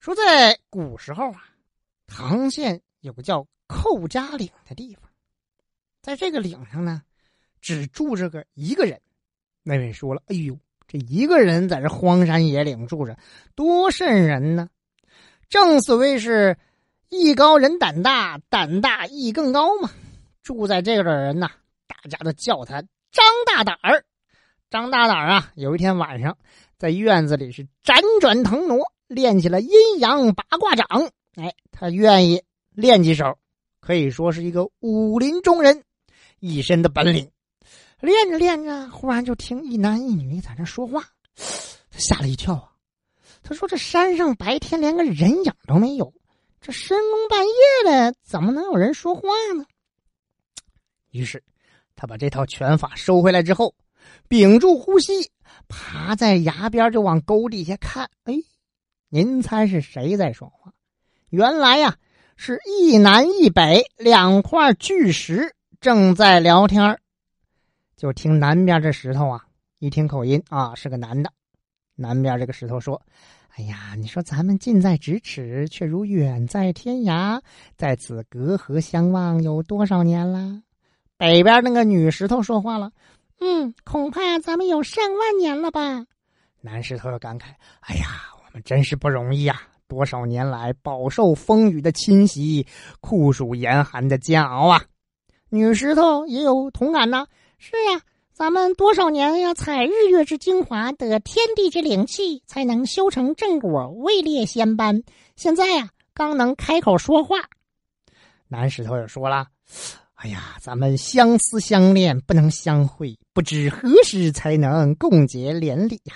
说在古时候啊，唐县有个叫寇家岭的地方，在这个岭上呢，只住着个一个人。那位说了：“哎呦，这一个人在这荒山野岭住着，多瘆人呢！正所谓是艺高人胆大，胆大艺更高嘛。住在这个的人呐，大家都叫他张大胆儿。张大胆儿啊，有一天晚上在院子里是辗转腾挪。”练起了阴阳八卦掌，哎，他愿意练几手，可以说是一个武林中人一身的本领。练着练着，忽然就听一男一女在那说话，吓了一跳啊！他说：“这山上白天连个人影都没有，这深更半夜的，怎么能有人说话呢？”于是，他把这套拳法收回来之后，屏住呼吸，爬在崖边就往沟底下看，哎。您猜是谁在说话？原来呀，是一南一北两块巨石正在聊天就听南边这石头啊，一听口音啊，是个男的。南边这个石头说：“哎呀，你说咱们近在咫尺，却如远在天涯，在此隔河相望有多少年了？”北边那个女石头说话了：“嗯，恐怕咱们有上万年了吧？”男石头又感慨：“哎呀。”我们真是不容易呀！多少年来饱受风雨的侵袭，酷暑严寒的煎熬啊！女石头也有同感呐。是呀，咱们多少年要采日月之精华，得天地之灵气，才能修成正果，位列仙班。现在呀，刚能开口说话。男石头也说了：“哎呀，咱们相思相恋，不能相会，不知何时才能共结连理呀！”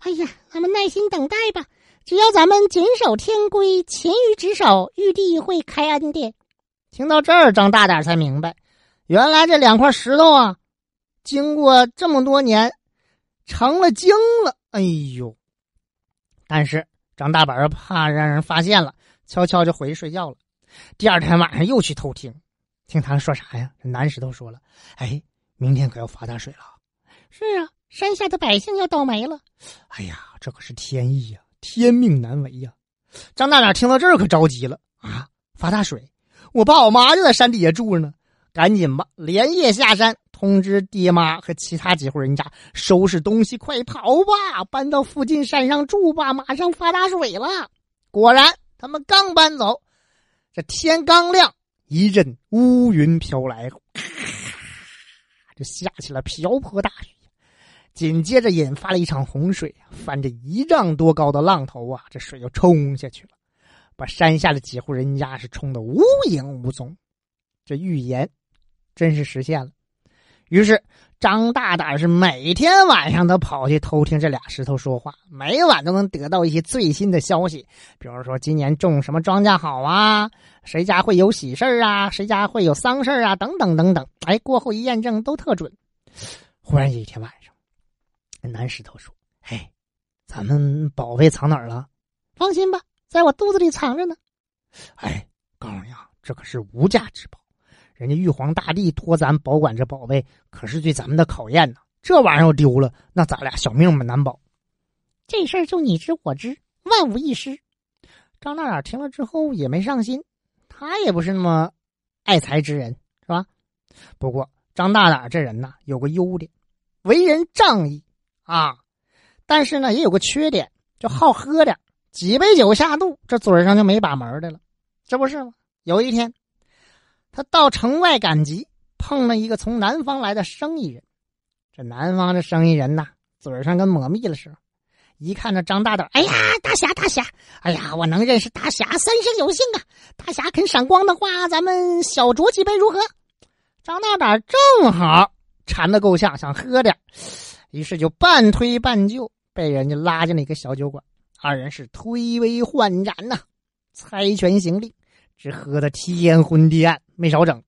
哎呀，咱们耐心等待吧。只要咱们谨守天规，勤于职守，玉帝会开恩的。听到这儿，张大胆才明白，原来这两块石头啊，经过这么多年，成了精了。哎呦！但是张大本怕让人发现了，悄悄就回去睡觉了。第二天晚上又去偷听，听他说啥呀？这男石头说了：“哎，明天可要发大水了。”是啊。山下的百姓要倒霉了！哎呀，这可是天意呀，天命难违呀！张大胆听到这儿可着急了啊！发大水，我爸我妈就在山底下住着呢，赶紧吧，连夜下山通知爹妈和其他几户人家收拾东西，快跑吧，搬到附近山上住吧，马上发大水了。果然，他们刚搬走，这天刚亮，一阵乌云飘来，咔，就下起了瓢泼大雨。紧接着引发了一场洪水，翻着一丈多高的浪头啊，这水就冲下去了，把山下的几户人家是冲得无影无踪。这预言真是实现了。于是张大胆是每天晚上都跑去偷听这俩石头说话，每晚都能得到一些最新的消息，比如说今年种什么庄稼好啊，谁家会有喜事啊，谁家会有丧事啊，等等等等。哎，过后一验证都特准。忽然有一天晚上。南石头说：“哎，咱们宝贝藏哪儿了？放心吧，在我肚子里藏着呢。哎，告诉你啊，这可是无价之宝，人家玉皇大帝托咱保管这宝贝，可是对咱们的考验呢。这玩意儿要丢了，那咱俩小命嘛难保。这事儿就你知我知，万无一失。”张大胆听了之后也没上心，他也不是那么爱财之人，是吧？不过张大胆这人呐，有个优点，为人仗义。啊，但是呢，也有个缺点，就好喝点几杯酒下肚，这嘴上就没把门的了，这不是吗？有一天，他到城外赶集，碰了一个从南方来的生意人。这南方的生意人呐，嘴上跟抹蜜了似的。一看这张大胆，哎呀，大侠大侠，哎呀，我能认识大侠，三生有幸啊！大侠肯赏光的话，咱们小酌几杯如何？张大胆正好馋的够呛，想喝点。于是就半推半就，被人家拉进了一个小酒馆。二人是推杯换盏呐，猜拳行令，只喝得天昏地暗，没少整。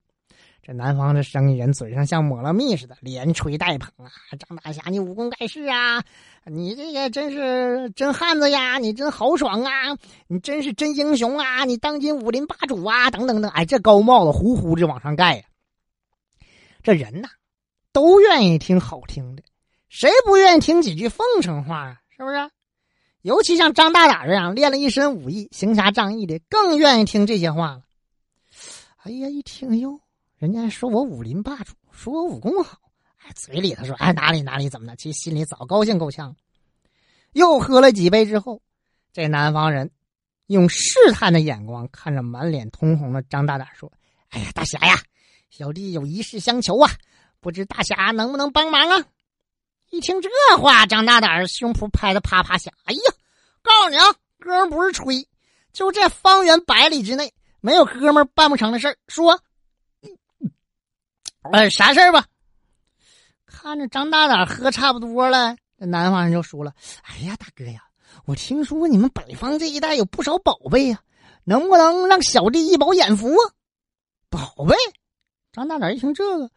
这南方的生意人嘴上像抹了蜜似的，连吹带捧啊！张大侠，你武功盖世啊！你这个真是真汉子呀！你真豪爽啊！你真是真英雄啊！你当今武林霸主啊！等等等，哎，这高帽子呼呼就往上盖呀！这人呐，都愿意听好听的。谁不愿意听几句奉承话啊？是不是？尤其像张大胆这样练了一身武艺、行侠仗义的，更愿意听这些话了。哎呀，一听哟，人家说我武林霸主，说我武功好，哎，嘴里头说哎哪里哪里怎么的，其实心里早高兴够呛。又喝了几杯之后，这南方人用试探的眼光看着满脸通红的张大胆说：“哎呀，大侠呀，小弟有一事相求啊，不知大侠能不能帮忙啊？”一听这话，张大胆胸脯拍的啪啪响。哎呀，告诉你啊，哥们不是吹，就这方圆百里之内，没有哥们办不成的事儿。说，哎，啥事儿吧？看着张大胆喝差不多了，这南方人就说了：“哎呀，大哥呀，我听说你们北方这一带有不少宝贝呀，能不能让小弟一饱眼福啊？”宝贝？张大胆一听这个，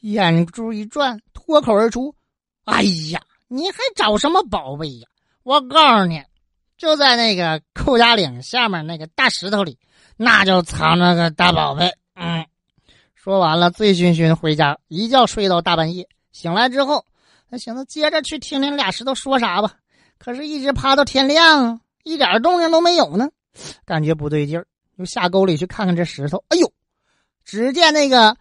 眼珠一转，脱口而出。哎呀，你还找什么宝贝呀？我告诉你，就在那个寇家岭下面那个大石头里，那就藏着个大宝贝。嗯，说完了，醉醺醺回家，一觉睡到大半夜。醒来之后，他寻思接着去听听俩石头说啥吧。可是，一直趴到天亮，一点动静都没有呢，感觉不对劲儿，又下沟里去看看这石头。哎呦，只见那个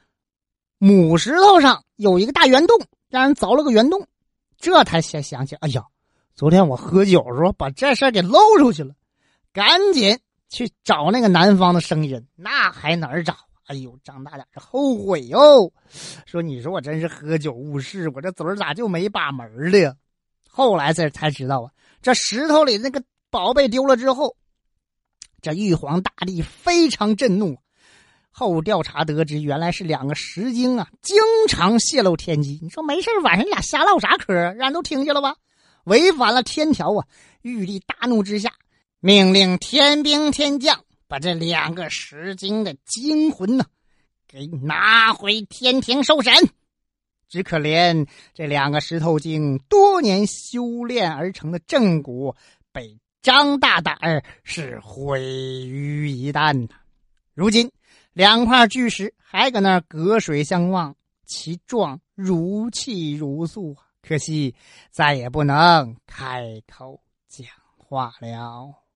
母石头上有一个大圆洞，让人凿了个圆洞。这才先想起，哎呀，昨天我喝酒时候把这事儿给漏出去了，赶紧去找那个南方的生意人，那还哪儿找？哎呦，张大胆后悔哟，说你说我真是喝酒误事，我这嘴咋就没把门的呀？后来这才知道啊，这石头里那个宝贝丢了之后，这玉皇大帝非常震怒。后调查得知，原来是两个石精啊，经常泄露天机。你说没事晚上你俩瞎唠啥嗑？让人都听见了吧？违反了天条啊！玉帝大怒之下，命令天兵天将把这两个石精的精魂呢，给拿回天庭受审。只可怜这两个石头精多年修炼而成的正骨，被张大胆儿是毁于一旦呐！如今。两块巨石还搁那隔水相望，其状如泣如诉可惜再也不能开口讲话了。